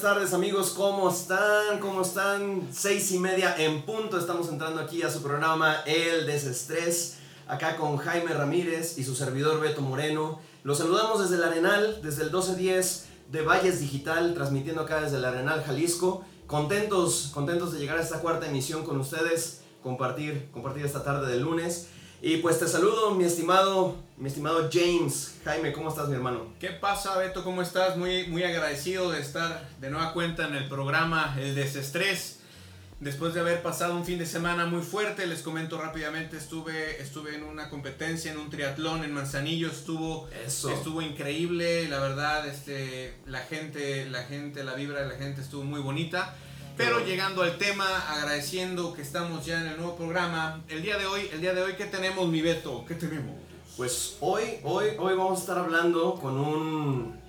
buenas tardes amigos, ¿cómo están? ¿Cómo están? Seis y media en punto, estamos entrando aquí a su programa El Desestrés, acá con Jaime Ramírez y su servidor Beto Moreno. Los saludamos desde el Arenal, desde el 1210 de Valles Digital, transmitiendo acá desde el Arenal Jalisco. Contentos, contentos de llegar a esta cuarta emisión con ustedes, compartir, compartir esta tarde de lunes. Y pues te saludo, mi estimado, mi estimado James. Jaime, ¿cómo estás, mi hermano? ¿Qué pasa, Beto? ¿Cómo estás? Muy, muy agradecido de estar de nueva cuenta en el programa El Desestrés. Después de haber pasado un fin de semana muy fuerte, les comento rápidamente, estuve, estuve en una competencia, en un triatlón en Manzanillo, estuvo, estuvo increíble, la verdad, este, la gente, la gente, la vibra de la gente estuvo muy bonita. Pero llegando al tema, agradeciendo que estamos ya en el nuevo programa, el día de hoy, el día de hoy, ¿qué tenemos, mi Beto? ¿Qué tenemos? Pues hoy, hoy, hoy vamos a estar hablando con un,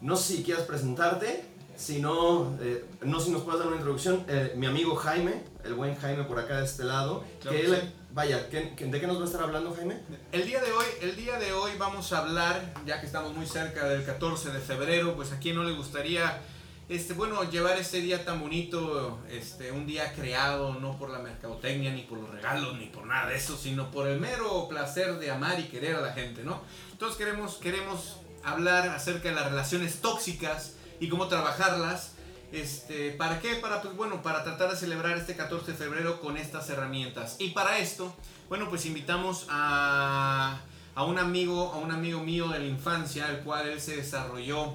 no sé si quieras presentarte, si no, eh, no sé si nos puedes dar una introducción, eh, mi amigo Jaime, el buen Jaime por acá de este lado, que vaya, ¿de qué nos va a estar hablando Jaime? El día de hoy, el día de hoy vamos a hablar, ya que estamos muy cerca del 14 de febrero, pues a quién no le gustaría este, bueno, llevar este día tan bonito, este, un día creado no por la mercadotecnia, ni por los regalos, ni por nada de eso, sino por el mero placer de amar y querer a la gente, ¿no? Entonces queremos, queremos hablar acerca de las relaciones tóxicas y cómo trabajarlas. Este, ¿Para qué? Para, pues bueno, para tratar de celebrar este 14 de febrero con estas herramientas. Y para esto, bueno, pues invitamos a, a un amigo, a un amigo mío de la infancia, el cual él se desarrolló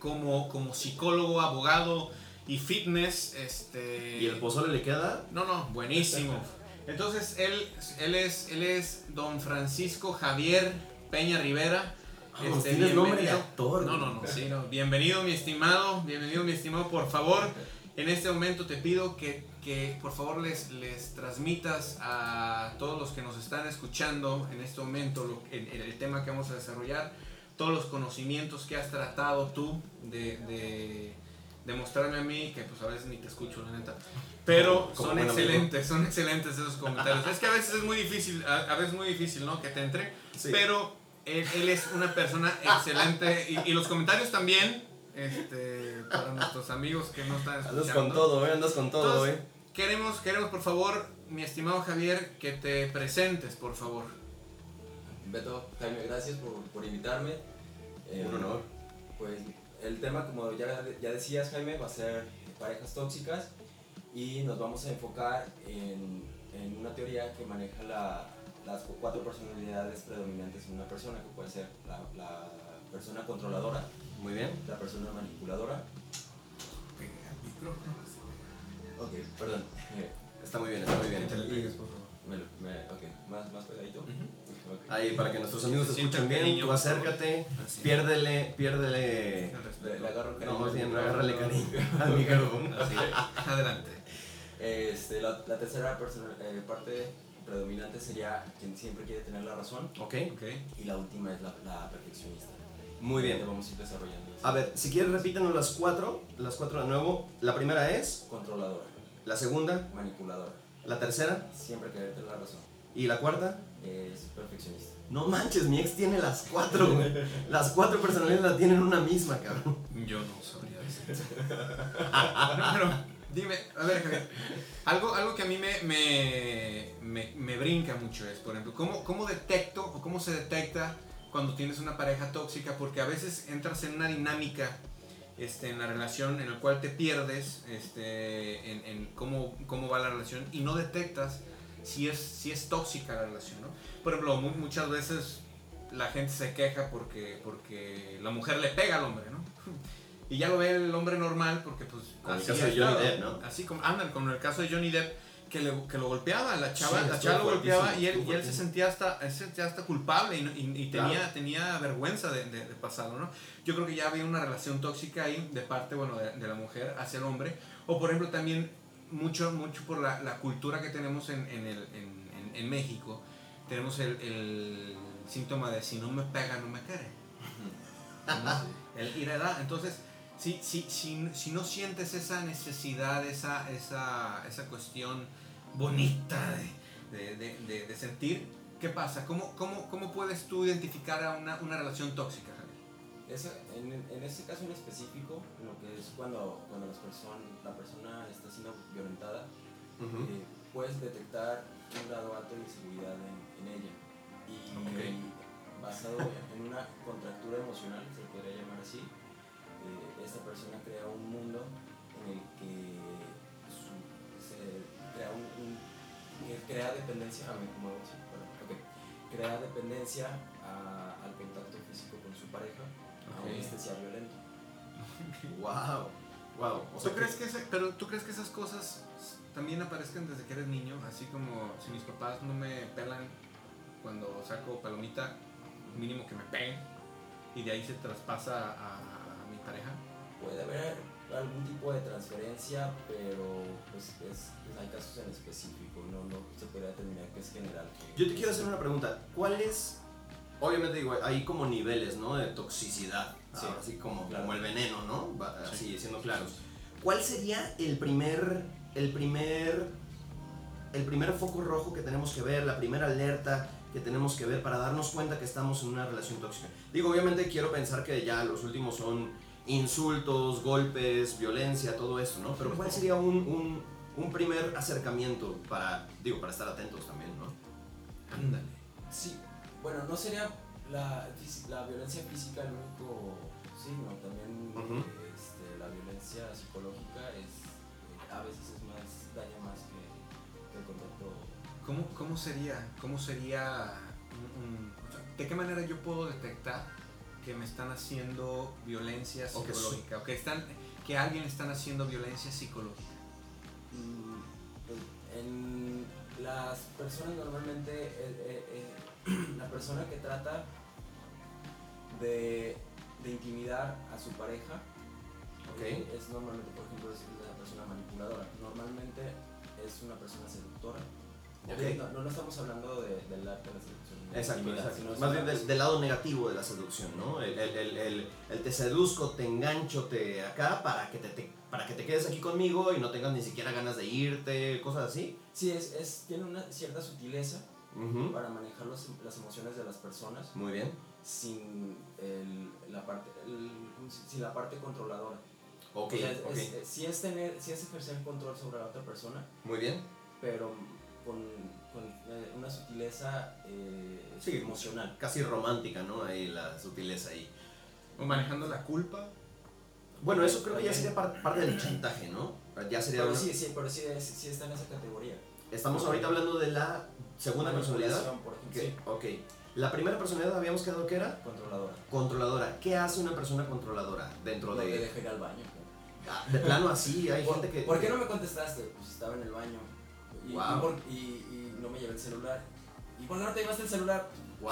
como, como psicólogo, abogado y fitness. Este... ¿Y el pozole le queda? No, no, buenísimo. Entonces, él, él, es, él es don Francisco Javier Peña Rivera. Ah, este, nombre de actor. No, no, no, Bienvenido, mi estimado. Bienvenido, mi estimado. Por favor, en este momento te pido que, que por favor les, les transmitas a todos los que nos están escuchando en este momento el tema que vamos a desarrollar todos los conocimientos que has tratado tú de, de, mostrarme a mí, que pues a veces ni te escucho, la neta. Pero son excelentes, son excelentes esos comentarios. es que a veces es muy difícil, a, veces es muy difícil, ¿no? Que te entre. Pero él, es una persona excelente y, los comentarios también, este, para nuestros amigos que no están escuchando. Andas con todo, ¿eh? Andas con todo, ¿eh? Queremos, queremos, por favor, mi estimado Javier, que te presentes, por favor. Beto, Jaime, gracias por, por invitarme. Eh, Un honor. Pues el tema, como ya, ya decías, Jaime, va a ser parejas tóxicas y nos vamos a enfocar en, en una teoría que maneja la, las cuatro personalidades predominantes en una persona, que puede ser la, la persona controladora, muy bien, la persona manipuladora. Ok, perdón. Está muy bien, está muy bien. Me, me, ok, más, más pegadito. Ahí, para que nuestros amigos se escuchen bien, tú acércate, piérdele, piérdele. Le, agarro cariño. No, más bien, agárrale cariño al micrófono. Adelante. Este, la, la tercera persona, eh, parte predominante sería quien siempre quiere tener la razón. Ok. okay. Y la última es la, la perfeccionista. Muy bien. Vamos a ir desarrollando. A ver, si quieres repítanos las cuatro, las cuatro de nuevo. La primera es... Controladora. La segunda... Manipuladora. La tercera... Siempre querer tener la razón. ¿Y la cuarta? Es perfeccionista. No manches, mi ex tiene las cuatro, güey. Las cuatro personalidades la tienen una misma, cabrón. Yo no sabría decir. Pero, dime, a ver, Javier. Algo, algo que a mí me, me, me, brinca mucho es, por ejemplo, ¿cómo, ¿cómo detecto o cómo se detecta cuando tienes una pareja tóxica? Porque a veces entras en una dinámica este, en la relación en la cual te pierdes este, en, en cómo, cómo va la relación y no detectas si es, si es tóxica la relación, ¿no? Por ejemplo, muchas veces la gente se queja porque, porque la mujer le pega al hombre, ¿no? Y ya lo ve el hombre normal porque pues... Con el caso de Johnny Depp, ¿no? Así como andan con el caso de Johnny Depp que, le, que lo golpeaba, la chava, la chava lo golpeaba y él, y él se sentía hasta, se sentía hasta culpable y, y, tenía, tenía vergüenza de, de, pasarlo, ¿no? Yo creo que ya había una relación tóxica ahí de parte, bueno, de, de la mujer hacia el hombre. O por ejemplo también mucho, mucho por la, la cultura que tenemos en, en, el, en, en México. Tenemos el, el, síntoma de si no me pega, no me quiere. El ir a Entonces, si, si, si, si, no sientes esa necesidad, esa, esa, esa cuestión bonita de, de, de, de, sentir, ¿qué pasa? ¿Cómo, cómo, ¿Cómo puedes tú identificar a una, una relación tóxica, en, en ese caso en específico, lo que es cuando, cuando las person- la persona está siendo violentada, eh, puedes detectar un grado alto de inseguridad en, en ella. Y basado en una contractura emocional, se podría llamar así, eh, esta persona crea un mundo en el que su- se crea un, un- que crea dependencia a mí, como crea dependencia a- al contacto físico con su pareja, aunque Ok. este sea violento. Wow. Wow. O ¿Tú crees que ese- pero tú crees que esas cosas también aparezcan desde que eres niño? Así como si mis papás no me pelan cuando saco palomita, mínimo que me peguen y de ahí se traspasa a, a mi pareja. Puede haber algún tipo de transferencia, pero pues es, hay casos en específico, no, no se podría determinar que es general. que- Yo te quiero hacer una pregunta. ¿Cuál es? Obviamente digo, hay como niveles, ¿no? De toxicidad. Sí. Ah, así como, Claro. como el veneno, ¿no? Va- Así, Sí. siendo claros. ¿Cuál sería el primer, el primer, el primer foco rojo que tenemos que ver, la primera alerta que tenemos que ver para darnos cuenta que estamos en una relación tóxica? Digo, obviamente quiero pensar que ya los últimos son insultos, golpes, violencia, todo esto, ¿no? Pero ¿cuál sería un, un, un primer acercamiento para, digo, para estar atentos también, ¿no? Ándale. Sí, bueno, no sería la, violencia física el único signo, también este, la violencia psicológica es, eh, a veces es más, daña más que, que el contacto. ¿Cómo, ¿Cómo sería? ¿Cómo sería un- un- o sea, ¿De qué manera yo puedo detectar que me están haciendo violencia psicológica? O que, están, que alguien están haciendo violencia psicológica. Mm, pues, En las personas normalmente, eh, eh, eh, la persona que trata de, de intimidar a su pareja eh, es normalmente, por ejemplo, es la persona manipuladora. Normalmente es una persona seductora. No, no, no estamos hablando de, del arte de la seducción. de Exacto, exacto. sino Más una bien del, lado negativo de la seducción, ¿no? El, el- el- el- el te seduzco, te engancho, te acá para que te, te- para que te quedes aquí conmigo y no tengas ni siquiera ganas de irte, cosas así. Sí, es, es, tiene una cierta sutileza Ujú. para manejar los- las emociones de las personas. Muy bien. sin el- la parte el- ¿cómo se- sin la parte controladora. Ok, O sea, es, ok. es- es- sí es tener, sí es ejercer control sobre la otra persona, Muy bien. pero con, con, eh, una sutileza eh, Sí. emocional. Casi romántica, ¿no? Ahí la sutileza ahí. O manejando la culpa. Bueno, eso creo que ya sería par- parte del chantaje, ¿no? Ya sería Pero una- sí, sí, pero sí, sí está en esa categoría. Estamos ahorita hablando de la segunda personalidad. Ok. La primera personalidad habíamos quedado que era controladora. controladora. ¿Qué hace una persona controladora dentro No te de... dejo ir al baño. Ah, De plano así, hay ¿Por, gente que... ¿Por qué no me contestaste? Pues estaba en el baño. Y, Wow. y por- y- y no me llevé el celular. ¿Y por qué no te llevaste el celular? Wow,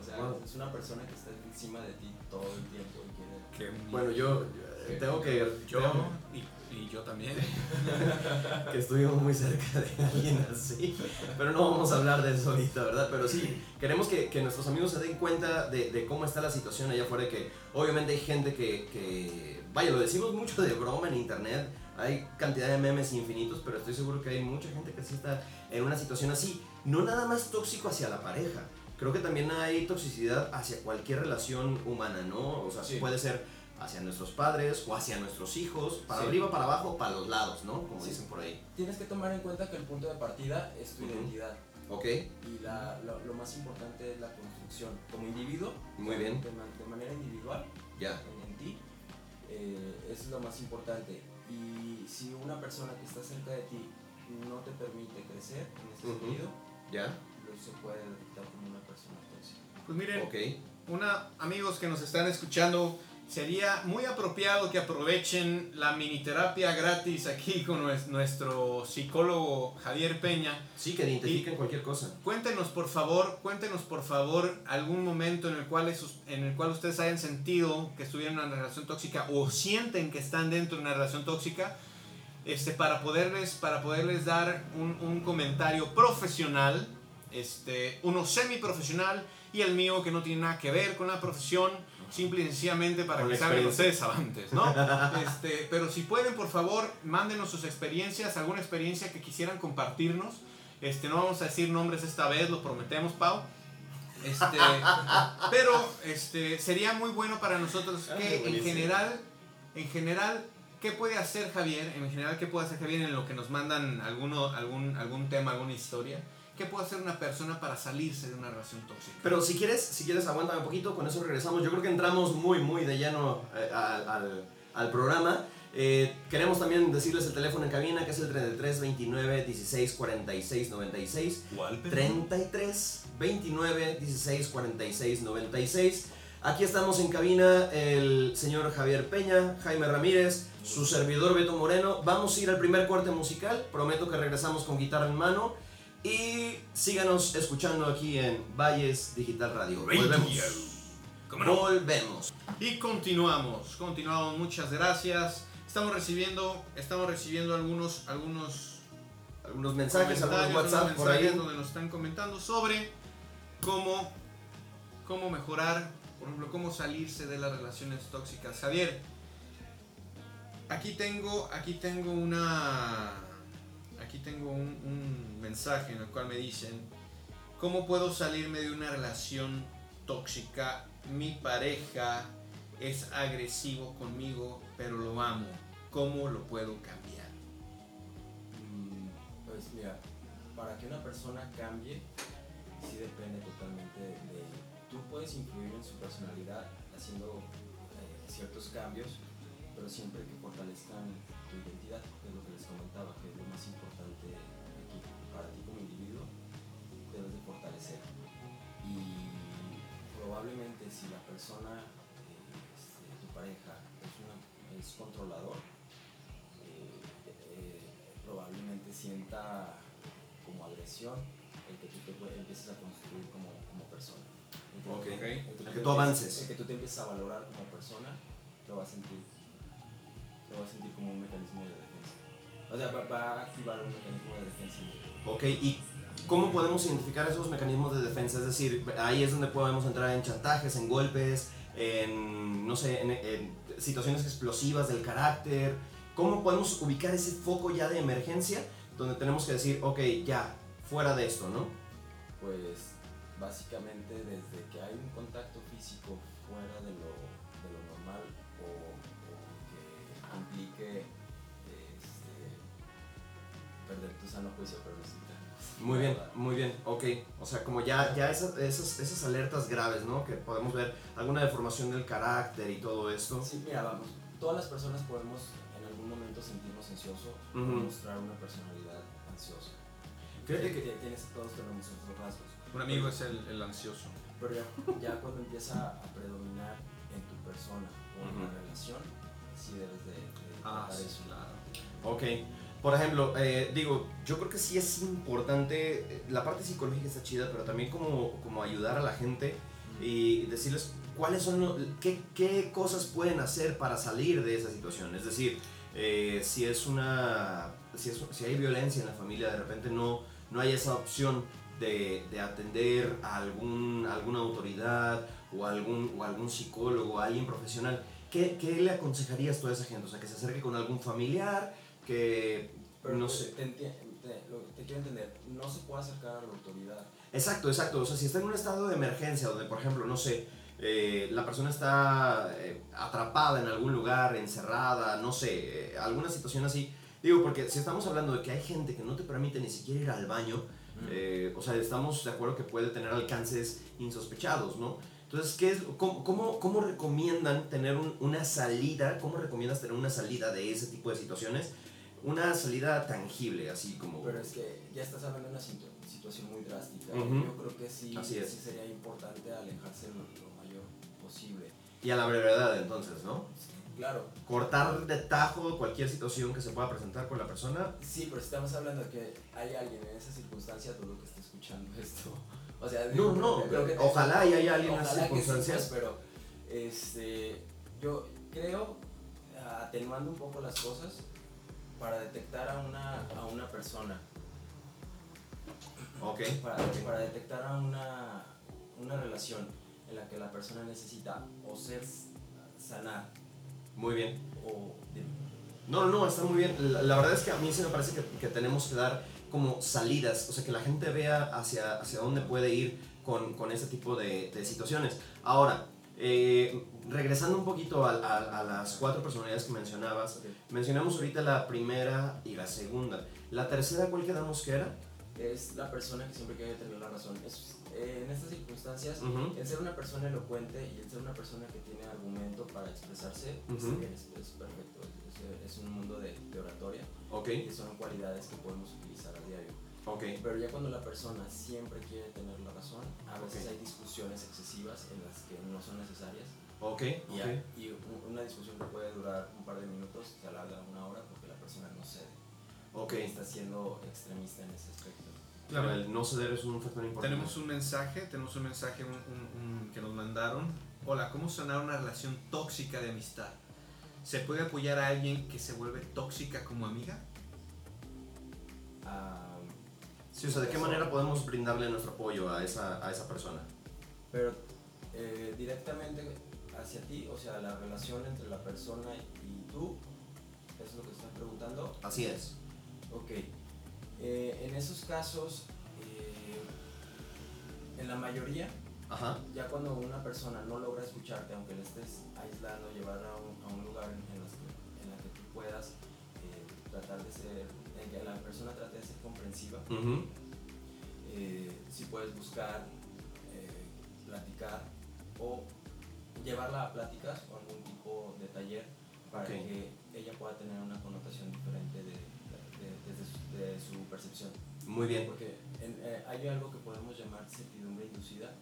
O sea, wow. es una persona que está encima de ti todo el tiempo y quiere... Bueno, yo eh, tengo que... Yo tengo y, y yo también. que estuvimos muy cerca de alguien así. Pero no vamos a hablar de eso ahorita, ¿verdad? Pero sí, queremos que, que nuestros amigos se den cuenta de, de cómo está la situación allá afuera. Que obviamente hay gente que, que, vaya, lo decimos mucho de broma en internet. Hay cantidad de memes infinitos, pero estoy seguro que hay mucha gente que sí está en una situación así. No nada más tóxico hacia la pareja. Creo que también hay toxicidad hacia cualquier relación humana, ¿no? O sea, Sí. puede ser hacia nuestros padres o hacia nuestros hijos, para Sí. arriba, para abajo, para los lados, ¿no? Como Sí. dicen por ahí. Tienes que tomar en cuenta que el punto de partida es tu Ujú. identidad Ok, y la, lo, lo más importante es la construcción. Como individuo, muy bien, de, de manera individual, ya. en, en ti, eh, es lo más importante. Y si una persona que está cerca de ti no te permite crecer en ese Ujú. sentido, ¿Ya? se puede detectar como una persona tóxica. Pues miren, Ok. una, amigos que nos están escuchando, sería muy apropiado que aprovechen la mini terapia gratis aquí con nues- nuestro psicólogo Javier Peña. Sí, que identifiquen cualquier cosa. Cuéntenos por favor, cuéntenos por favor algún momento en el cual esos- en el cual ustedes hayan sentido que estuvieron en una relación tóxica o sienten que están dentro de una relación tóxica, este, para poderles para poderles dar un, un comentario profesional, este, uno semi profesional y el mío que no tiene nada que ver con la profesión, simple y sencillamente para Con que salgan ustedes avantes, ¿no? Este, pero si pueden, por favor, mándenos sus experiencias, alguna experiencia que quisieran compartirnos. Este, no vamos a decir nombres esta vez, lo prometemos, Pau. Este, pero este, sería muy bueno para nosotros Ah, que en general, en general, ¿qué puede hacer Javier? En general, ¿qué puede hacer Javier en lo que nos mandan alguno, algún, algún tema, alguna historia? ¿Qué puede hacer una persona para salirse de una relación tóxica? Pero si quieres, si quieres, aguántame un poquito, con eso regresamos. Yo creo que entramos muy, muy de lleno eh, al, al- al programa. Eh, queremos también decirles el teléfono en cabina, que es el 33 29 16 46 96. ¿Cuál, 33 29 16 46 96. Aquí estamos en cabina el señor Javier Peña, Jaime Ramírez, su servidor Beto Moreno. Vamos a ir al primer corte musical. Prometo que regresamos con guitarra en mano. Y síganos escuchando aquí en Valles Digital Radio. Volvemos. ¿Cómo no? Volvemos. Y continuamos, continuamos, muchas gracias. Estamos recibiendo, estamos recibiendo algunos, algunos Algunos mensajes, algunos WhatsApp por ahí. donde nos están comentando sobre cómo, cómo mejorar, por ejemplo, cómo salirse de las relaciones tóxicas. Javier, aquí tengo, aquí tengo una, aquí tengo un, un mensaje en el cual me dicen, ¿cómo puedo salirme de una relación tóxica? Mi pareja es agresivo conmigo, pero lo amo. ¿Cómo lo puedo cambiar? Mm, Pues mira, para que una persona cambie, sí depende totalmente de... Tú puedes influir en su personalidad haciendo eh, ciertos cambios, pero siempre que fortalezcan tu identidad, probablemente si la persona, eh, este, tu pareja, es, una- es controlador, eh, eh, probablemente sienta como agresión el que tú te empieces a construir como, como persona. El que- Ok. el tú que avances. El que tú te empieces a valorar como persona, lo vas a sentir, lo vas a sentir como un mecanismo de defensa. O sea, va, va a activar un mecanismo de defensa. Ok, ¿y cómo podemos identificar esos mecanismos de defensa? Es decir, ahí es donde podemos entrar en chantajes, en golpes, en, no sé, en, situaciones explosivas del carácter. ¿Cómo podemos ubicar ese foco ya de emergencia donde tenemos que decir, ok, ya, fuera de esto, ¿no? Pues básicamente desde que hay un contacto físico fuera de lo, de lo normal o, que implique este, perder tu sano juicio, pero Muy bien, muy bien, ok. O sea, como ya, ya esas, esas, esas alertas graves, ¿no? Que podemos ver alguna deformación del carácter y todo esto. Sí, mira, vamos, todas las personas podemos en algún momento sentirnos ansiosos o Ujú. mostrar una personalidad ansiosa. Fíjate que... Ti- tienes, todos tenemos esos rasgos. Un amigo es el, el ansioso. Pero ya, ya cuando empieza a predominar en tu persona o en la Ujú. relación, sí debes de, de Ah, sí, claro. Ok. Por ejemplo, eh, digo, yo creo que sí es importante, eh, la parte psicológica está chida, pero también como, como ayudar a la gente y decirles cuáles son, qué, qué cosas pueden hacer para salir de esa situación. Es decir, eh, si es una, si, es- si hay violencia en la familia, de repente no, no hay esa opción de, de atender a algún, alguna autoridad o algún, o algún psicólogo, alguien profesional. ¿Qué, ¿Qué le aconsejarías a esa gente? O sea, que se acerque con algún familiar, que Pero no sé. Te, lo- te quiero entender, no se puede acercar a la autoridad. Exacto, exacto. O sea, si está en un estado de emergencia donde, por ejemplo, no sé, eh, la persona está eh, atrapada en algún lugar, encerrada, no sé, eh, alguna situación así. Digo, porque si estamos hablando de que hay gente que no te permite ni siquiera ir al baño, o sea, estamos de acuerdo que puede tener alcances insospechados, ¿no? Entonces, ¿qué es, cómo, cómo, cómo recomiendan tener un- una salida? ¿Cómo recomiendas tener una salida de ese tipo de situaciones? Una salida tangible, así como... Pero es que ya estás hablando de una situ- situación muy drástica. Ujú. Yo creo que sí, Así es. sí sería importante alejarse lo, lo mayor posible. Y a la brevedad, entonces, ¿no? Claro, cortar de tajo cualquier situación que se pueda presentar con la persona. sí, pero estamos hablando de que hay alguien en esa circunstancia, dudo que esté escuchando esto. O sea, No, no, creo que- ojalá y haya alguien en esas que sí, circunstancias. pues, pero este, yo creo, atenuando un poco las cosas, para detectar a una, a una persona, Ok, para, para detectar a una, una relación en la que la persona necesita o ser sanar muy bien. o de- No, no, no, está muy bien. La, la verdad es que a mí sí me parece que, que tenemos que dar como salidas, o sea, que la gente vea hacia, hacia dónde puede ir con, con ese tipo de, de situaciones. Ahora, eh, regresando un poquito a, a- a las cuatro personalidades que mencionabas, mencionamos ahorita la primera y la segunda. ¿La tercera cuál quedamos que era? Es la persona que siempre quiere tener la razón. Es, eh, en estas circunstancias, el ser una persona elocuente y el ser una persona que tiene argumento para expresarse es, es perfecto. Es, es- un mundo de, de oratoria Ok, y son cualidades que podemos utilizar a diario. ok. Pero ya cuando la persona siempre quiere tener la razón, a veces Ok. hay discusiones excesivas en las que no son necesarias. Ok, Y, ok. a- y una discusión que puede durar un par de minutos se alarga una hora porque la persona no cede. Ok. Está siendo extremista en ese aspecto. Claro, el no ceder es un factor importante. Tenemos un mensaje, tenemos un mensaje un- un- un- que nos mandaron. Hola, ¿cómo sanar una relación tóxica de amistad? ¿Se puede apoyar a alguien que se vuelve tóxica como amiga? Ah, Sí, o sea, ¿de qué manera podemos brindarle nuestro apoyo a esa, a esa persona? pero eh, directamente hacia ti, o sea, la relación entre la persona y tú, ¿eso es lo que estás preguntando? Así es. Ok. Eh, en esos casos, eh, en la mayoría, Ajá. ya cuando una persona no logra escucharte, aunque le estés aislando, llevarla a un, a un lugar en, en las que- en la que tú puedas eh, tratar de ser, en que la persona trate de ser comprensiva, Ujú. eh, si puedes buscar eh, platicar o llevarla a pláticas o algún tipo de taller para Ok. que ella pueda tener una connotación diferente de, de- su, de su percepción. Muy bien. Porque en- eh, hay algo que podemos llamar certidumbre inducida,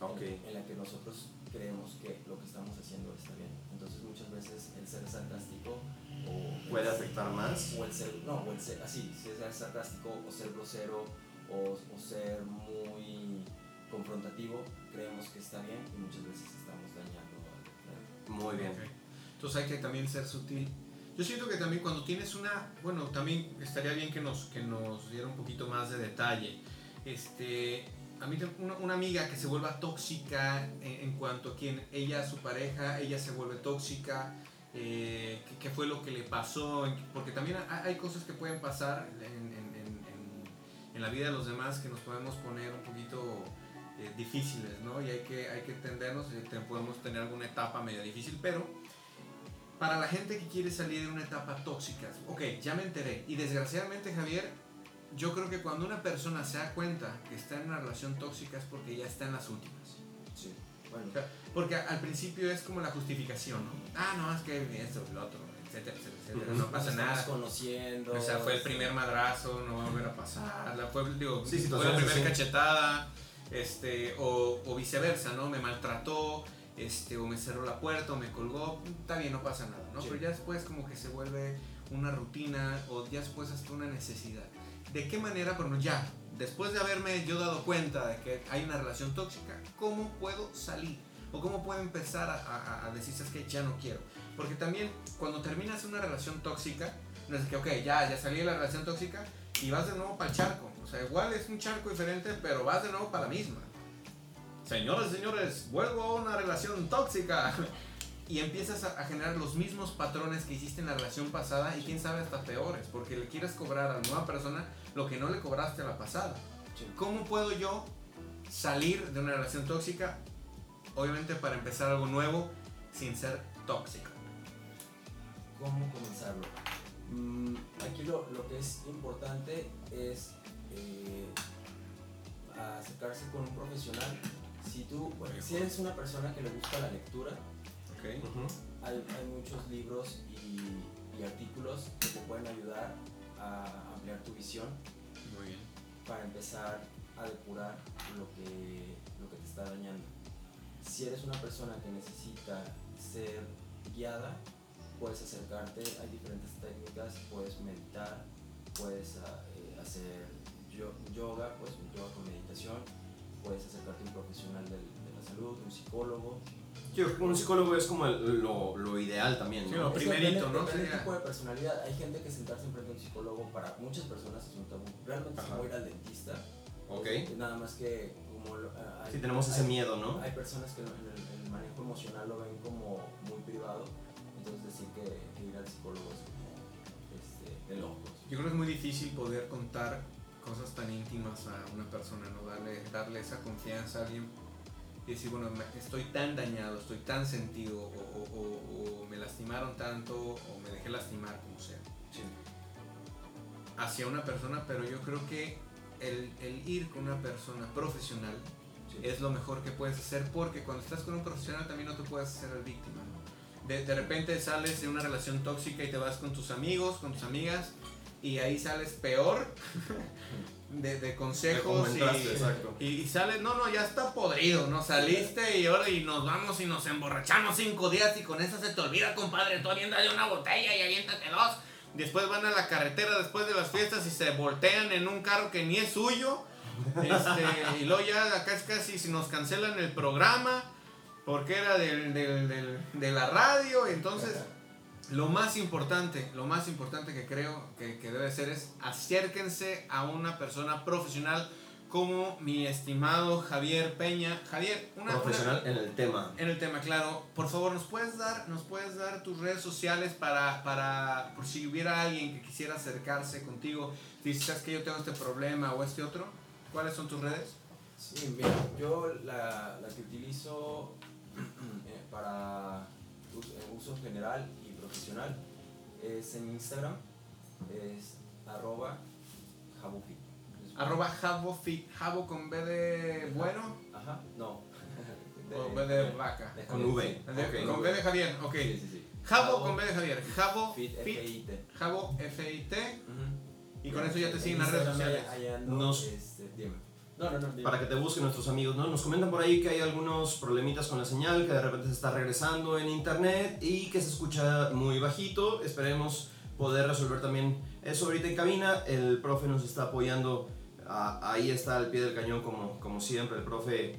en- Ok. en, la que nosotros creemos que lo que estamos haciendo está bien. Entonces muchas veces el ser sarcástico o ¿Puede afectar más? o el ser, no, o el ser, así, si ser sarcástico o ser grosero o, o ser muy confrontativo, creemos que está bien y muchas veces estamos dañando al. Muy bien. Ok. Entonces hay que también ser sutil. Yo siento que también cuando tienes una, bueno, también estaría bien que nos, que nos diera un poquito más de detalle. Este, a mí una, una amiga que se vuelva tóxica en, en cuanto a quien ella, su pareja, ella se vuelve tóxica. Eh, ¿qué, qué fue lo que le pasó? Porque también hay, cosas que pueden pasar en, en- en- en- la vida de los demás que nos podemos poner un poquito eh, difíciles, ¿no? Y hay que, hay que entendernos, eh, podemos tener alguna etapa medio difícil, pero para la gente que quiere salir de una etapa tóxica, ok, ya me enteré. Y desgraciadamente, Javier, yo creo que cuando una persona se da cuenta que está en una relación tóxica es porque ya está en las últimas. Sí. Bueno, O sea, Porque al principio es como la justificación, ¿no? Ah, no, es que esto, lo otro, etcétera, etcétera, etcétera, no pasa nada. conociendo. O sea, fue el primer madrazo, no va a volver a pasar. La, fue, digo, Sí, fue la primera cachetada, este, o, o viceversa, ¿no? Me maltrató, este, o me cerró la puerta, o me colgó. Está bien, no pasa nada, ¿no? Sí. Pero ya después como que se vuelve una rutina, o ya después hasta una necesidad. ¿De qué manera? Bueno, ya, después de haberme yo dado cuenta de que hay una relación tóxica, ¿cómo puedo salir? ¿O cómo puedo empezar a, a, a decir, "Sabes que ya no quiero? Porque también cuando terminas una relación tóxica, no es que, ok, ya, ya salí de la relación tóxica y vas de nuevo para el charco. O sea, igual es un charco diferente, pero vas de nuevo para la misma. Señores, señores, vuelvo a una relación tóxica. Y empiezas a, a generar los mismos patrones que hiciste en la relación pasada y quién sabe hasta peores, porque le quieres cobrar a la nueva persona lo que no le cobraste a la pasada. Sí. ¿Cómo puedo yo salir de una relación tóxica? Obviamente para empezar algo nuevo sin ser tóxico. ¿Cómo comenzarlo? Mm, aquí lo, lo que es importante es eh, acercarse con un profesional. Si tú, bueno, si eres una persona que le gusta la lectura, hay, hay muchos libros y, y artículos que te pueden ayudar a ampliar tu visión Muy bien. para empezar a depurar lo que, lo que te está dañando. Si eres una persona que necesita ser guiada, puedes acercarte, hay diferentes técnicas, puedes meditar, puedes eh, hacer yo- yoga, pues yoga con meditación, puedes acercarte a un profesional del- de la salud, un psicólogo. Yo un psicólogo es como el- lo, lo ideal también, Sí, ¿no? lo Es que primerito, ¿no? Depende tipo de personalidad. Hay gente que sentarse enfrente de un psicólogo para muchas personas es un tabú. Realmente es Ajá. como ir al dentista. Ok. Es Nada más que como lo- hay- Sí, tenemos ese hay- miedo, ¿no? Hay personas que en el, el manejo emocional lo ven como muy privado, entonces decir que, que ir al psicólogo es como este, de locos. Yo creo que es muy difícil poder contar cosas tan íntimas a una persona, ¿no? Darle, darle esa confianza a alguien y decir, bueno, me- estoy tan dañado, estoy tan sentido, o, o- o- o me lastimaron tanto, o me dejé lastimar, como sea, Sí. hacia una persona, pero yo creo que el, el ir con una persona profesional Sí. es lo mejor que puedes hacer porque cuando estás con un profesional también no te puedes hacer el víctima. ¿no? De, de repente sales de una relación tóxica y te vas con tus amigos, con tus amigas y ahí sales peor de, de consejos y, exacto. y, y sales, no, no, ya está podrido, ¿no? Saliste y ahora y nos vamos y nos emborrachamos cinco días y con eso se te olvida, compadre, tú aviéntate una botella y aviéntate dos. Después van a la carretera después de las fiestas y se voltean en un carro que ni es suyo. Este, y luego ya casi casi si nos cancelan el programa porque era del, del- de la radio. Entonces, lo más importante, lo más importante que creo que, que debe ser es acérquense a una persona profesional como mi estimado Javier Peña. Javier, una, una- Profesional en el tema. en el tema, claro. Por favor, ¿nos puedes dar, nos puedes dar tus redes sociales para, para, por si hubiera alguien que quisiera acercarse contigo? Si sabes que yo tengo este problema o este otro, ¿cuáles son tus redes? Sí, mira, yo la, la que utilizo eh, para us- eh, uso general y profesional es en Instagram, es arroba jabufit. Arroba Javofit, Javo con B de bueno Ajá, no. o B de vaca. Con. V. Con B de Javier, ok. Sí, sí, sí. Javo con B de Javier, Javo Fit, Fit, F-I-T. Javo F-I-T, Ujú. y con eso ya te En siguen las redes sociales. Nos- este. No, no, no. Para que te busquen nuestros amigos, ¿no? Nos comentan por ahí que hay algunos problemitas con la señal, que de repente se está regresando en internet y que se escucha muy bajito. Esperemos poder resolver también eso ahorita en cabina. El profe nos está apoyando, ah, ahí está al pie del cañón como, como siempre, el profe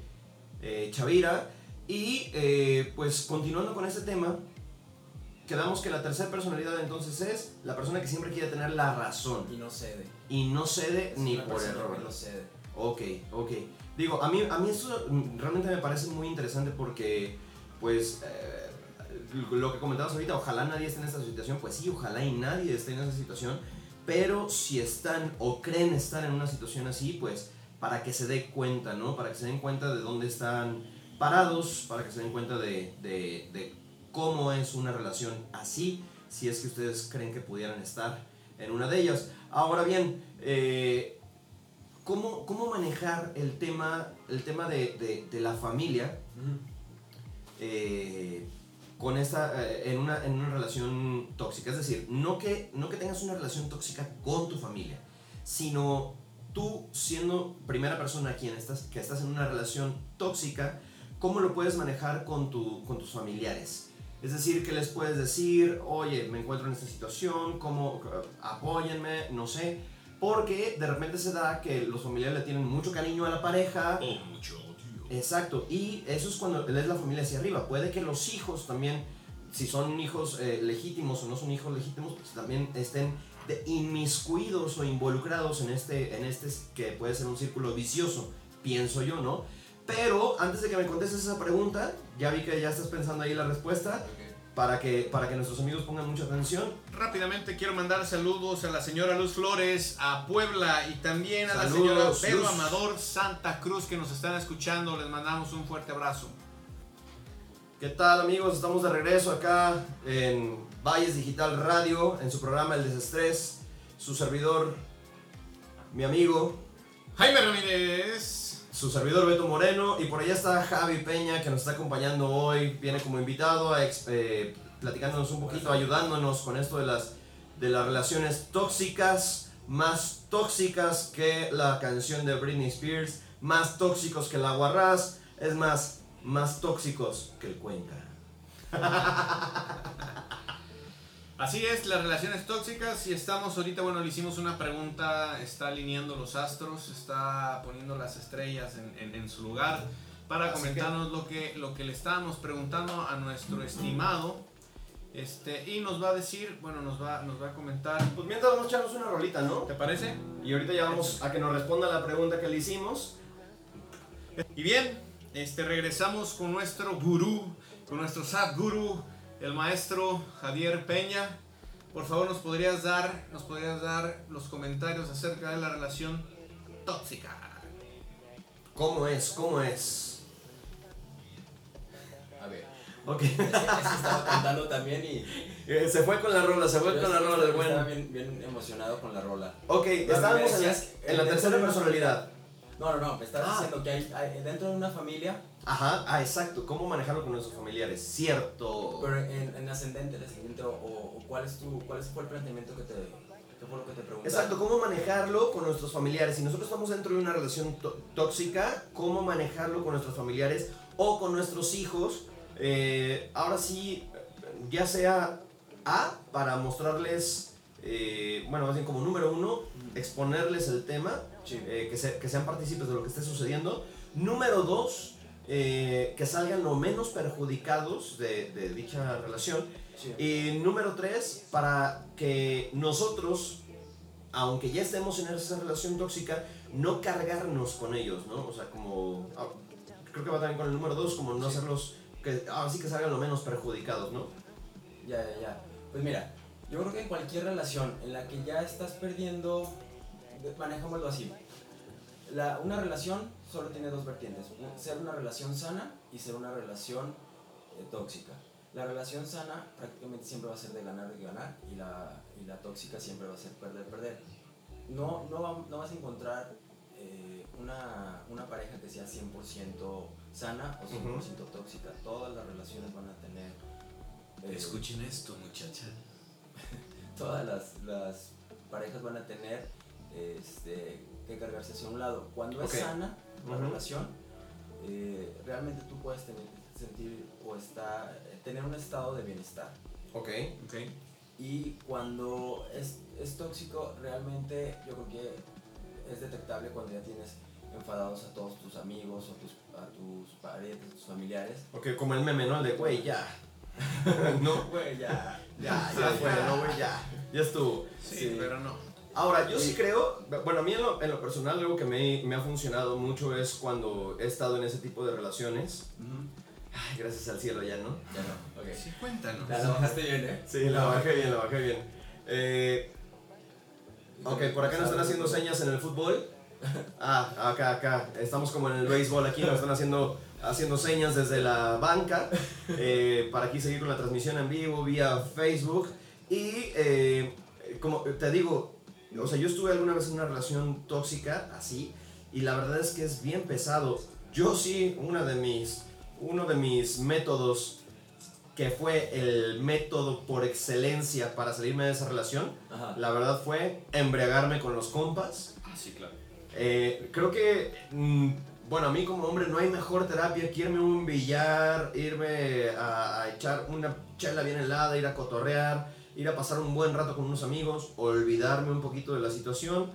eh, Chavira. Y eh, pues continuando con este tema, quedamos que la tercera personalidad entonces es la persona que siempre quiere tener la razón Y no cede. y no cede Es ni por error. no cede. Ok, ok. Digo, a mí, a mí esto realmente me parece muy interesante porque, pues, eh, lo que comentabas ahorita, ojalá nadie esté en esta situación, pues sí, ojalá y nadie esté en esa situación, pero si están o creen estar en una situación así, pues, para que se dé cuenta, ¿no? Para que se den cuenta de dónde están parados, para que se den cuenta de, de, de cómo es una relación así, si es que ustedes creen que pudieran estar en una de ellas. Ahora bien, eh, ¿cómo, ¿cómo manejar el tema, el tema de, la familia eh, con esta, eh, en, una, en una relación tóxica? Es decir, no que, no que tengas una relación tóxica con tu familia, sino tú siendo primera persona quien estás, que estás en una relación tóxica, ¿cómo lo puedes manejar con, tu, con tus familiares? Es decir, que les puedes decir, oye, me encuentro en esta situación, ¿cómo? eh, Apóyenme, no sé. Porque de repente se da que los familiares le tienen mucho cariño a la pareja. Mucho. Exacto, y eso es cuando es la familia hacia arriba. Puede que los hijos también, si son hijos eh, legítimos o no son hijos legítimos, pues también estén de inmiscuidos o involucrados en este, en este que puede ser un círculo vicioso, pienso yo, ¿no? Pero antes de que me contestes esa pregunta, ya vi que ya estás pensando ahí la respuesta, para que, para que nuestros amigos pongan mucha atención. Rápidamente quiero mandar saludos a la señora Luz Flores, a Puebla y también a la señora Pedro Luz. Amador Santa Cruz que nos están escuchando. Les mandamos un fuerte abrazo. ¿Qué tal amigos? Estamos de regreso acá en Valles Digital Radio, en su programa El Desestrés. Su servidor, mi amigo, Jaime Ramírez. Su servidor Beto Moreno y por allá está Javi Peña que nos está acompañando hoy, viene como invitado, a eh, platicándonos un poquito, ayudándonos con esto de las, de las relaciones tóxicas, más tóxicas que la canción de Britney Spears, más tóxicos que el aguarrás, es más, más tóxicos que el Cuenca. Así es, las relaciones tóxicas y estamos ahorita, bueno, le hicimos una pregunta, está alineando los astros, está poniendo las estrellas en, en- en su lugar para Así comentarnos lo, que, lo que le estábamos preguntando a nuestro estimado. Este, y nos va a decir, bueno, nos va, nos va a comentar. Pues mientras vamos a echarnos una rolita, ¿no? ¿Te parece? Y ahorita ya vamos a que nos responda la pregunta que le hicimos. Y bien, este, regresamos con nuestro gurú, con nuestro Sadguru, el maestro Javier Peña. Por favor, nos podrías dar, nos podrías dar los comentarios acerca de la relación tóxica. ¿Cómo es? ¿Cómo es? A ver. Ok. Estaba cantando también y. Eh, se fue con la rola, se fue yo con la rola, Estaba bueno. bien, bien emocionado con la rola. Ok, estábamos en la, en la tercera personalidad. No, no, no, me estabas Ah. diciendo que hay, hay- dentro de una familia, Ajá, ah, exacto. ¿Cómo manejarlo con nuestros familiares? Cierto. pero en, en ascendente, descendente, o, o cuál, es tu, cuál fue el planteamiento que te, qué fue lo que te preguntaron. Exacto, ¿cómo manejarlo con nuestros familiares? Si nosotros estamos dentro de una relación tó- tóxica, ¿cómo manejarlo con nuestros familiares o con nuestros hijos? Eh, ahora sí, ya sea A, para mostrarles, eh, bueno, más bien como número uno, exponerles el tema, Sí. eh, que, se- que sean partícipes de lo que esté sucediendo. Número dos, eh, que salgan lo menos perjudicados de, de dicha relación. sí. Y número tres, para que nosotros, aunque ya estemos en esa relación tóxica, no cargarnos con ellos, ¿no? O sea, como. ah, Creo que va también con el número dos, como no Sí. hacerlos. Que, ahora sí que salgan lo menos perjudicados, ¿no? Ya, ya, ya. Pues mira, yo creo que en cualquier relación en la que ya estás perdiendo, manejámoslo así. La, una relación solo tiene dos vertientes, ser una relación sana y ser una relación eh, tóxica. La relación sana prácticamente siempre va a ser de ganar y ganar y la, y la tóxica siempre va a ser perder, perder. No, no, no vas a encontrar eh, una, una pareja que sea 100% sana o 100% tóxica. Todas las relaciones van a tener... eh, Escuchen esto, muchacha. todas las, las parejas van a tener este, que cargarse hacia un lado. Cuando es sana la relación, eh, realmente tú puedes tener, sentir o está, tener un estado de bienestar. Ok. Ok. Y cuando es, es tóxico, realmente yo creo que es detectable cuando ya tienes enfadados a todos tus amigos o tus, a tus parientes, tus familiares. Ok, como el meme, ¿no? El de, güey, ya. no, Güey, ya. ya, ya fue, no, güey, ya. Ya estuvo. Sí, Sí. pero no. Ahora, yo sí creo, bueno, a mí en lo, en lo personal algo que me, me ha funcionado mucho es cuando he estado en ese tipo de relaciones. Ay, gracias al cielo ya, ¿no? Ya no, ok. Sí, cuéntanos. La, la bajaste bien, ¿eh? Sí, la bajé bien, la bajé bien. Eh, ok, por acá nos están haciendo señas en el fútbol. Ah, acá, acá. Estamos como en el béisbol aquí, nos están haciendo, haciendo señas desde la banca eh, para aquí seguir con la transmisión en vivo vía Facebook. Y eh, como te digo, o sea, yo estuve alguna vez en una relación tóxica así y la verdad es que es bien pesado. Yo sí, una de mis, uno de mis métodos que fue el método por excelencia para salirme de esa relación, Ajá. la verdad fue embriagarme con los compas. Ah, sí, claro. Eh, creo que, mm, bueno, a mí como hombre no hay mejor terapia que irme a un billar, irme a, a echar una chela bien helada, ir a cotorrear, ir a pasar un buen rato con unos amigos, olvidarme un poquito de la situación.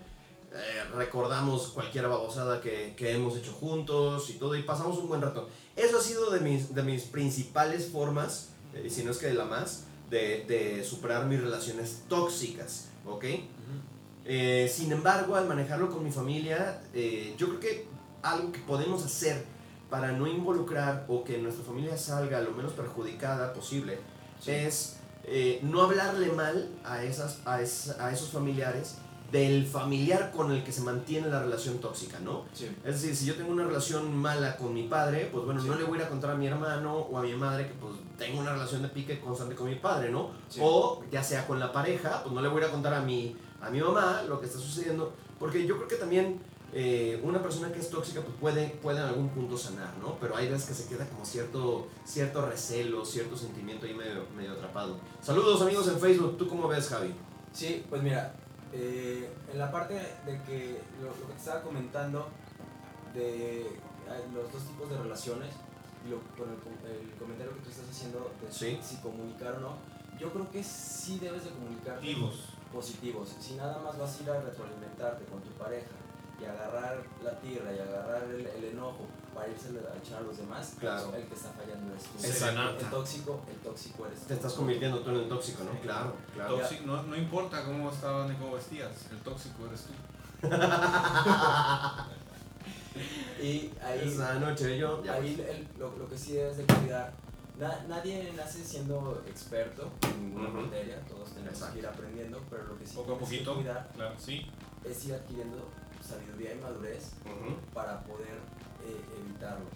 eh, recordamos cualquier babosada que, que hemos hecho juntos y todo, y pasamos un buen rato. Eso ha sido de mis, de mis principales formas, eh, si no es que de la más, de, de superar mis relaciones tóxicas, ¿ok? Eh, sin embargo, al manejarlo con mi familia, eh, yo creo que algo que podemos hacer para no involucrar o que nuestra familia salga lo menos perjudicada posible Sí. es eh, no hablarle mal a, esas, a, es- a esos familiares del familiar con el que se mantiene la relación tóxica, ¿no? Sí. Es decir, si yo tengo una relación mala con mi padre, pues bueno, Sí. no le voy a ir a contar a mi hermano o a mi madre que pues tengo una relación de pique constante con mi padre, ¿no? Sí. O ya sea con la pareja, pues no le voy a ir a contar a mi, a mi mamá lo que está sucediendo, porque yo creo que también eh, una persona que es tóxica pues puede, puede en algún punto sanar, ¿no? Pero hay veces que se queda como cierto, cierto recelo, cierto sentimiento ahí medio, medio atrapado. Saludos amigos en Facebook, ¿tú cómo ves Javi? Sí, pues mira, eh, en la parte de que lo, lo que te estaba comentando de eh, los dos tipos de relaciones y lo, con el, com- el comentario que tú estás haciendo de Sí. si comunicar o no, yo creo que sí debes de comunicar positivos. Si nada más vas a ir a retroalimentarte con tu pareja y agarrar la tierra y agarrar el, el enojo para irse a echar a los demás, Claro. el que está fallando eres tú. Exacto. El tóxico, el tóxico eres tú. Te estás convirtiendo tú en el tóxico, ¿no? Claro, claro. Tóxico, no, no importa cómo estaban ni cómo vestías, el tóxico eres tú. Y ahí Esa noche yo ya Ahí el- lo, lo que sí debes de cuidar Na- nadie nace siendo experto en ninguna Ujú. materia, todos tenemos Exacto. que ir aprendiendo, pero lo que sí Poco a tienes que poquito. cuidar Claro, sí. es ir adquiriendo sabiduría y madurez Ujú. para poder eh, evitarlo,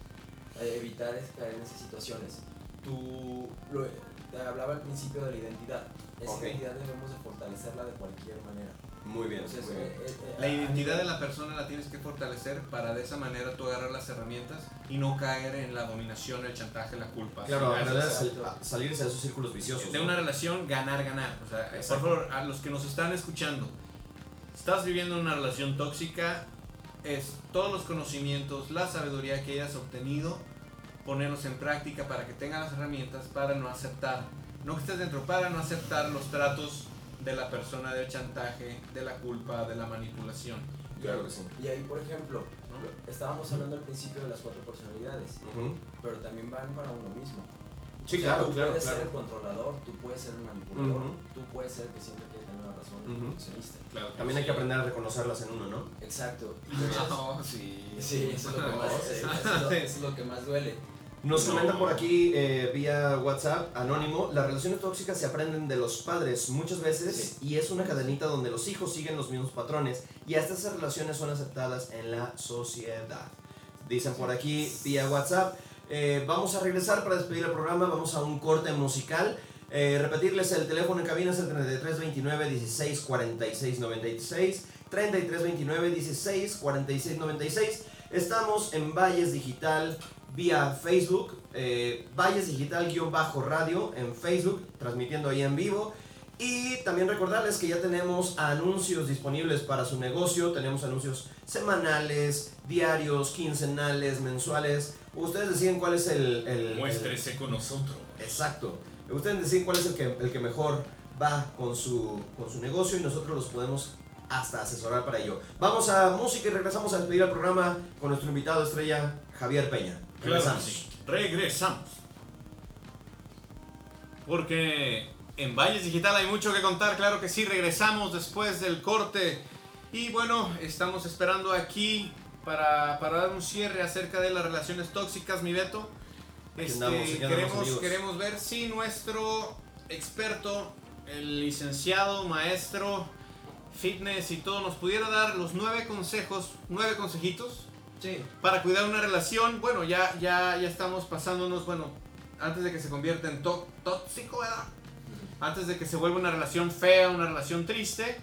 eh, evitar es caer en esas situaciones. Tú lo, te hablaba al principio de la identidad. Esa Ok. identidad debemos de fortalecerla de cualquier manera. Muy bien, Entonces, muy bien. eh, eh, eh, La identidad de la persona la tienes que fortalecer para de esa manera tú agarrar las herramientas y no caer en la dominación, el chantaje, la culpa. Claro, a- salirse de esos círculos viciosos. de ¿no? una relación ganar, ganar. O sea, por favor, a los que nos están escuchando, estás viviendo una relación tóxica, es todos los conocimientos, la sabiduría que hayas obtenido, ponerlos en práctica para que tengas las herramientas para no aceptar, no que estés dentro, para no aceptar los tratos de la persona del chantaje, de la culpa, de la manipulación. y Claro ahí- que sí. Y ahí, por ejemplo, ¿no? estábamos hablando al principio de las cuatro personalidades, Ujú. pero también van para uno mismo. Sí, O sea, claro, tú claro, puedes ser el controlador, tú puedes ser el manipulador, tú puedes ser el que siempre Claro También hay que aprender a reconocerlas en uno, ¿no? Exacto. Y No, sí. Sí, eso es lo que más, Sí. eso es lo, eso es lo que más duele. Nos No. comentan por aquí eh, vía WhatsApp, anónimo, las relaciones tóxicas se aprenden de los padres muchas veces y es una cadenita donde los hijos siguen los mismos patrones y hasta esas relaciones son aceptadas en la sociedad. Dicen por aquí vía WhatsApp, eh, vamos a regresar para despedir el programa, vamos a un corte musical. Eh, repetirles el teléfono en cabina es el 3329 16 46 96 3329 16 46 96 Estamos en Valles Digital vía Facebook, eh, Valles Digital-radio en Facebook, transmitiendo ahí en vivo. Y también recordarles que ya tenemos anuncios disponibles para su negocio. Tenemos anuncios semanales, diarios, quincenales, mensuales. Ustedes deciden cuál es el... el- Muéstrese con nosotros. el- exacto. Ustedes deciden cuál es el que, el que mejor va con su, con su negocio y nosotros los podemos hasta asesorar para ello. Vamos a música y regresamos a despedir el programa con nuestro invitado estrella, Javier Peña. Regresamos. sí. Regresamos. Porque en Valles Digital hay mucho que contar, claro que sí, regresamos después del corte. Y bueno, estamos esperando aquí para, para dar un cierre acerca de las relaciones tóxicas, mi Beto. Este, andamos, queremos, queremos ver si nuestro experto, el licenciado, maestro, fitness y todo, nos pudiera dar los nueve consejos, nueve consejitos Sí. para cuidar una relación, bueno, ya, ya, ya estamos pasándonos, bueno, antes de que se convierta en tó- tóxico, ¿verdad? Antes de que se vuelva una relación fea, una relación triste.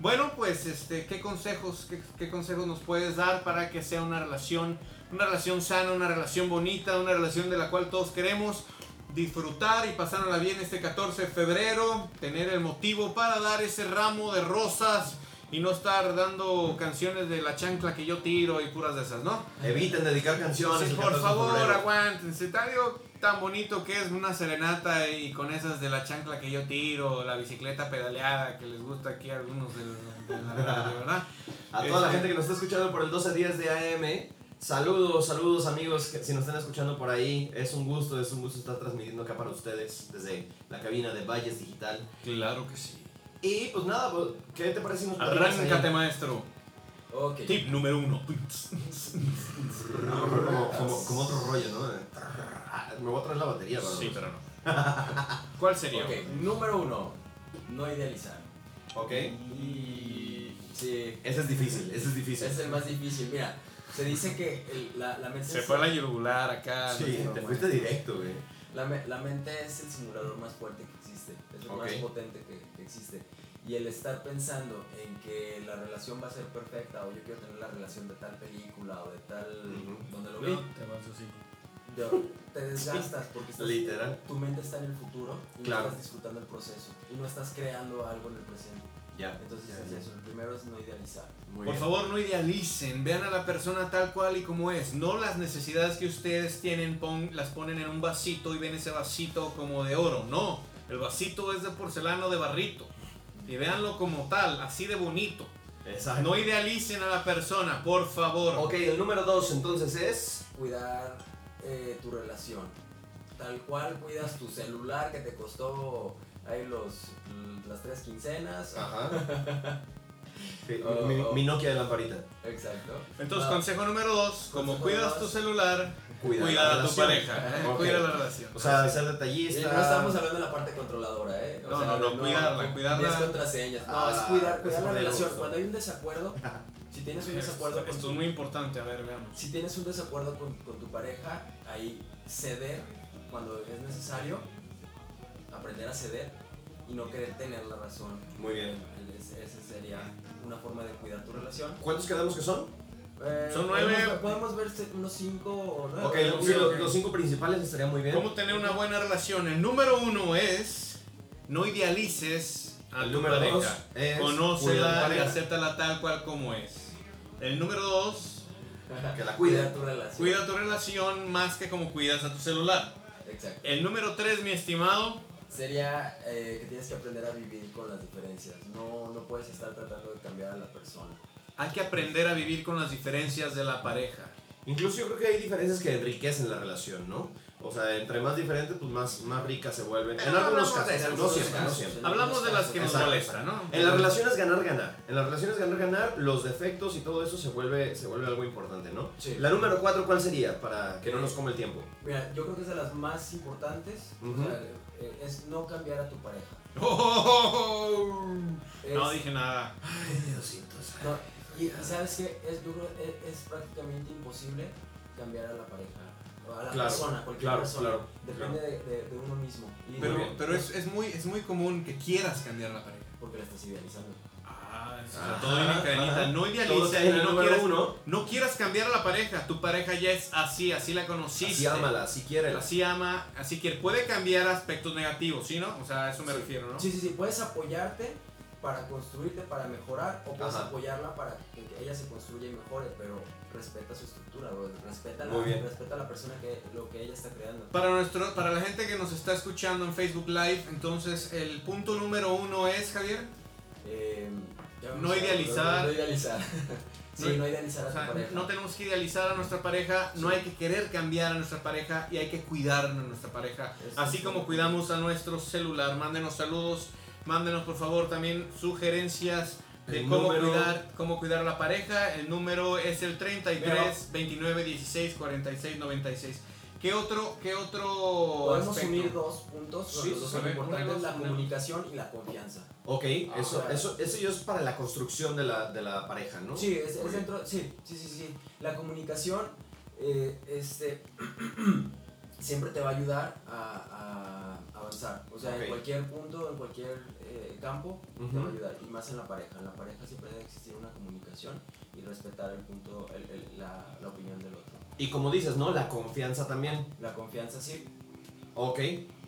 Bueno, pues, este, ¿qué consejos, qué, qué consejos nos puedes dar para que sea una relación, una relación sana, una relación bonita, una relación de la cual todos queremos disfrutar y pasárnosla bien este 14 de febrero, tener el motivo para dar ese ramo de rosas y no estar dando canciones de la chancla que yo tiro y puras de esas, ¿no? Eviten dedicar canciones. Sí, por 14 de favor, aguántense. Algo tan bonito que es una serenata y con esas de la chancla que yo tiro, la bicicleta pedaleada que les gusta aquí a algunos del- de, la radio, ¿verdad? A toda la Este- gente que nos está escuchando por el 1210 de AM, saludos, saludos amigos, que si nos están escuchando por ahí, es un gusto, es un gusto estar transmitiendo acá para ustedes desde la cabina de Valles Digital. Claro que sí. Y pues nada, pues, ¿qué te parece si nos? Arráncate, maestro. Tip número uno. Como, como, como otro rollo, ¿no? Me voy a traer la batería, ¿verdad? Sí, pero no. ¿Cuál sería? Ok, número uno, no idealizar. Ok. Y sí, Ese es difícil, ese es difícil. es el más difícil. Mira, se dice que el- la, la mente Se es- fue a la yugular acá. Sí, no, te fuiste directo, güey. la, me- la mente es el simulador más fuerte que existe, es el Ok. más potente que, que existe. Y el estar pensando en que la relación va a ser perfecta o yo quiero tener la relación de tal película o de tal donde lo vi, yo- te desgastas porque estás- Literal. tu mente está en el futuro y Claro. no estás disfrutando el proceso y no estás creando algo en el presente. Ya. Entonces Ya, es ya. eso, el primero es no idealizar. Muy Por bien. favor, no idealicen, vean a la persona tal cual y como es. No las necesidades que ustedes tienen, pon- las ponen en un vasito y ven ese vasito como de oro. No, el vasito es de porcelana o de barrito. Y véanlo como tal, así de bonito. Exacto. No idealicen a la persona, por favor. Ok, el número dos entonces es. Cuidar eh, tu relación. Tal cual cuidas tu celular que te costó ahí los, las tres quincenas. Ajá. Sí, Oh, mi, oh. mi Nokia de lamparita. Exacto. Entonces, No, consejo número dos, como Consejo cuidas dos. tu celular, Cuida, a tu relación. pareja, ¿eh? Cuida la relación. O sea, ser detallista. no estamos hablando de la parte controladora, ¿eh? O No, sea, no, no, cuidarla, cuidarla. diez contraseñas. No, Ah, es cuidar, cuidar es la relación. Cuando hay un desacuerdo, si tienes un desacuerdo con Esto tu es muy importante, a ver, veamos. Si tienes un desacuerdo con, con tu pareja, ahí ceder cuando es necesario, aprender a ceder y no querer tener la razón. Muy bien. Es- Esa sería una forma de cuidar tu relación. ¿Cuántos quedamos que son? Eh, Son nueve. Podemos, podemos ver unos cinco o nueve. Ok, ¿no? sí, los, los cinco principales estaría muy bien. ¿Cómo tener una buena relación? El número uno es no idealices a El tu número pareja. cuida Conócela y acéptala tal cual como es. El número dos, Que la cuide. Cuidar tu relación. cuida tu relación más que como cuidas a tu celular. Exacto. El número tres, mi estimado, Sería eh, que tienes que aprender a vivir con las diferencias. No, no puedes estar tratando de cambiar a la persona. hay que aprender a vivir con las diferencias de la pareja. Incluso yo creo que hay diferencias que enriquecen la relación, ¿no? O sea, entre más diferentes, pues más, más ricas se vuelven. En Pero algunos hablamos de casos, eso, no algunos siempre, no casos. siempre. En Hablamos de las que nos molestan, ¿no? En las relaciones ganar, ganar. En las relaciones ganar, ganar, los defectos y todo eso se vuelve, se vuelve algo importante, ¿no? Sí. La número cuatro, ¿cuál sería? Para que no nos come el tiempo. Mira, yo creo que es de las más importantes. o Ujú. sea, eh, es no cambiar a tu pareja. Oh, Es- no dije nada. Ay, Diosito. no, y y sabes que es, yo creo es, es prácticamente imposible cambiar a la pareja. O a la Claro, persona, cualquier claro, persona. claro, Depende De, de- de uno mismo. Y Pero, pero es, es, muy, es muy común que quieras cambiar la pareja. Porque la estás idealizando. Ah, o sea, Ajá, todo en la cadenita. ajá. No idealices y no quieras, uno. no quieras cambiar a la pareja. Tu pareja ya es así, así la conociste. Así ámala, así quiere. Así ama, así que puede cambiar aspectos negativos, ¿sí, no? O sea, a eso me Sí. refiero, ¿no? Sí, sí, sí. Puedes apoyarte para construirte, para mejorar, o puedes Ajá. apoyarla para que ella se construya y mejore, pero respeta su estructura, bro. respeta, la, respeta a la persona que lo que ella está creando. Para, nuestro, para la gente que nos está escuchando en Facebook Live, entonces el punto número uno es, Javier, Eh, vamos No idealizar. No, idealizar. sí, No- no, idealizar a o tu sea, pareja. no tenemos que idealizar a nuestra pareja, no hay que querer cambiar a nuestra pareja y hay que cuidar a nuestra pareja. Eso Así como cuidamos a nuestro celular, mándenos saludos, mándenos por favor también sugerencias de El cómo número- cuidar, cómo cuidar a la pareja. El número es el 33 29 16 46 96. ¿Qué otro, qué otro Podemos aspecto? unir dos puntos, Sí, los dos son importantes, la comunicación y la confianza. Ok, eso, Ah. eso, eso ya es para la construcción de la, de la pareja, ¿no? Sí, es, es dentro, sí, sí, sí, sí. La comunicación eh, este, siempre te va a ayudar a, a avanzar. O sea, en cualquier punto, en cualquier eh, campo, te va a ayudar. Y más en la pareja. En la pareja siempre debe existir una comunicación y respetar el punto, el- el- la, la opinión del otro. Y como dices, ¿no? La confianza también. La confianza sí. Ok,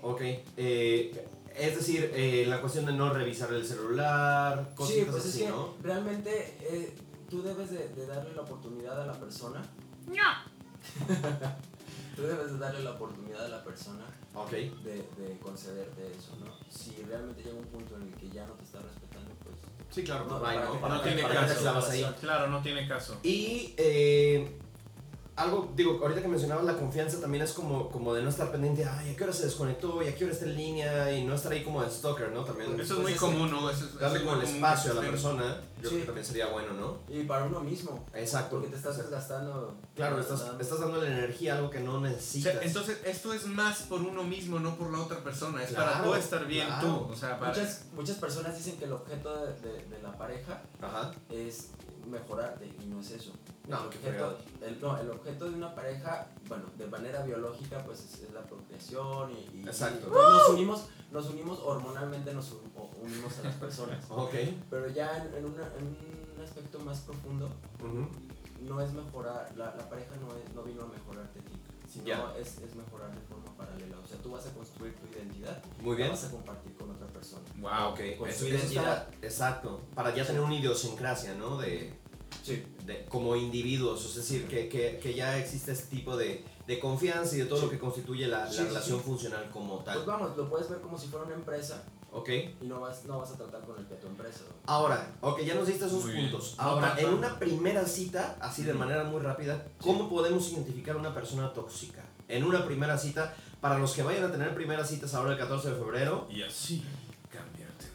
ok. Eh, es decir, eh, la cuestión de no revisar el celular, Sí, cositas pues es así, que ¿no? realmente eh, tú debes de, de darle la oportunidad a la persona. Tú debes de darle la oportunidad a la persona Ok. de, de concederte eso, ¿no? Si realmente llega un punto en el que ya no te está respetando, pues... Sí, claro, No, ¿no? Para no que- tiene caso. Claro, no tiene caso. Y eh, algo, digo, ahorita que mencionabas la confianza también es como, como de no estar pendiente, ay, ¿a qué hora se desconectó? ¿Y a qué hora está en línea? Y no estar ahí como de stalker, ¿no? También Eso es Pues muy común, ¿no? Eso es, darle eso es como el espacio a la persona, yo Sí. creo que también sería bueno, ¿no? Y para uno mismo, Exacto. porque te estás desgastando. Claro, estás, estás dando la energía a algo que no O necesitas. sea, entonces, esto es más por uno mismo, no por la otra persona. Es Claro, para tú estar bien claro. tú. O sea, para... Muchas, muchas personas dicen que el objeto de, de- de la pareja Ajá. es mejorarte y no es eso. No, el objeto, el, no, el objeto de una pareja, bueno, de manera biológica, pues es, es la procreación y, y- Exacto. y nos unimos, nos unimos hormonalmente, nos unimos a las personas. Ok. Pero ya en, en una- en un aspecto más profundo, no es mejorar, la, la pareja no, es, no vino a mejorarte a ti, sino Ya. es, es mejorar de forma paralela. O sea, tú vas a construir tu identidad, Muy la bien. vas a compartir con otra persona. Wow. ok. con su identidad. está- exacto. Para ya tener una idiosincrasia, ¿no? De, Sí. de- como individuos, es decir, que, que, que ya existe este tipo de, de confianza y de todo Sí. lo que constituye la, la Sí, relación funcional como Pues tal. vamos, lo puedes ver como si fuera una empresa ¿Ok? y no vas, no vas a tratar con el empresa. ¿no? Ahora, ok, ya nos diste esos Muy puntos. Ahora, no, en no. una primera cita, así de manera muy rápida, ¿cómo podemos identificar una persona tóxica? En una primera cita, para los que vayan a tener primeras citas ahora el 14 de febrero, Y así cambiarte.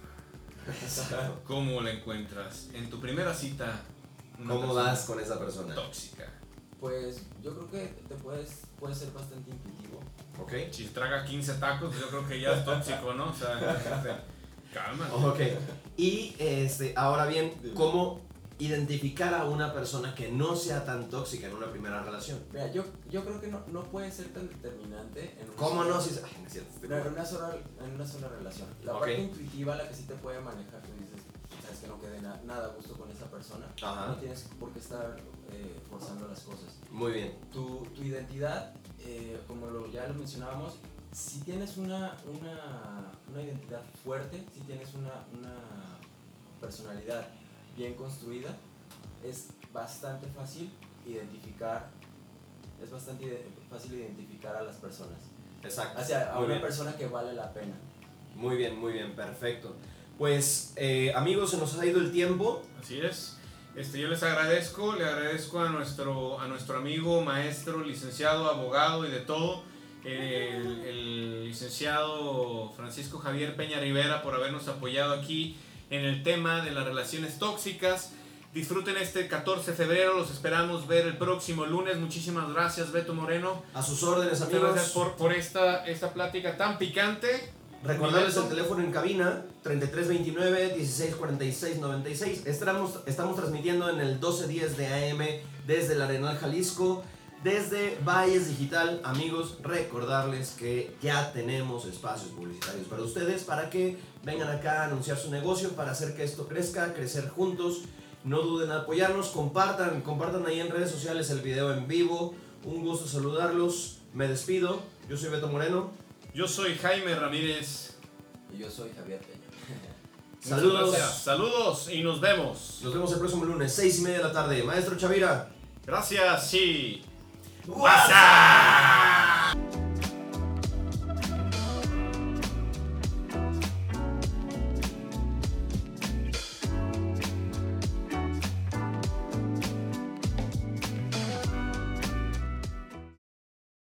¿Cómo la encuentras? En tu primera cita. ¿Cómo das con esa persona? Tóxica. Pues yo creo que te puedes, puede ser bastante intuitivo. ¿Ok? Si traga 15 tacos, yo creo que ya es tóxico, ¿no? O sea, calma. Ok. Y este, ahora bien, ¿cómo identificar a una persona que no sea tan tóxica en una primera relación? Mira, yo, yo creo que no, no puede ser tan determinante en una ¿Cómo sola- no? Si, ay, no es cierto, en una sola, en una sola relación. La Ok. parte intuitiva, la que sí te puede manejar, tú dices, sabes que no quede na- nada a gusto con esa persona, Ajá. no tienes por qué estar eh, forzando las cosas. Muy bien. Tu, tu identidad, eh, como lo, ya lo mencionábamos, si tienes una, una, una identidad fuerte, si tienes una, una personalidad bien construida, es bastante fácil identificar, es bastante ide- fácil identificar a las personas. Exacto. Hacia a Muy una bien. persona que vale la pena. Muy bien, muy bien, perfecto. Pues eh, amigos, se nos ha ido el tiempo. Así es. Este, yo les agradezco, le agradezco a nuestro, a nuestro amigo, maestro, licenciado, abogado y de todo, el, el licenciado Francisco Javier Peña Rivera por habernos apoyado aquí en el tema de las relaciones tóxicas. Disfruten este 14 de febrero, los esperamos ver el próximo lunes. Muchísimas gracias, Beto Moreno. A sus órdenes, Muchas amigos. gracias por, por esta, esta plática tan picante. Recordarles el teléfono en cabina 3329 1646 96. Estamos, estamos transmitiendo en el 1210 de AM desde el Arenal Jalisco, desde Valles Digital. Amigos, recordarles que ya tenemos espacios publicitarios para ustedes para que vengan acá a anunciar su negocio, para hacer que esto crezca, crecer juntos. No duden en apoyarnos, compartan, compartan ahí en redes sociales el video en vivo. Un gusto saludarlos. Me despido. Yo soy Beto Moreno. Yo soy Jaime Ramírez. Y yo soy Javier Peña. Saludos. Saludos y nos vemos. Nos vemos el próximo lunes, 6 y media de la tarde. Maestro Chavira. Gracias y... WhatsApp.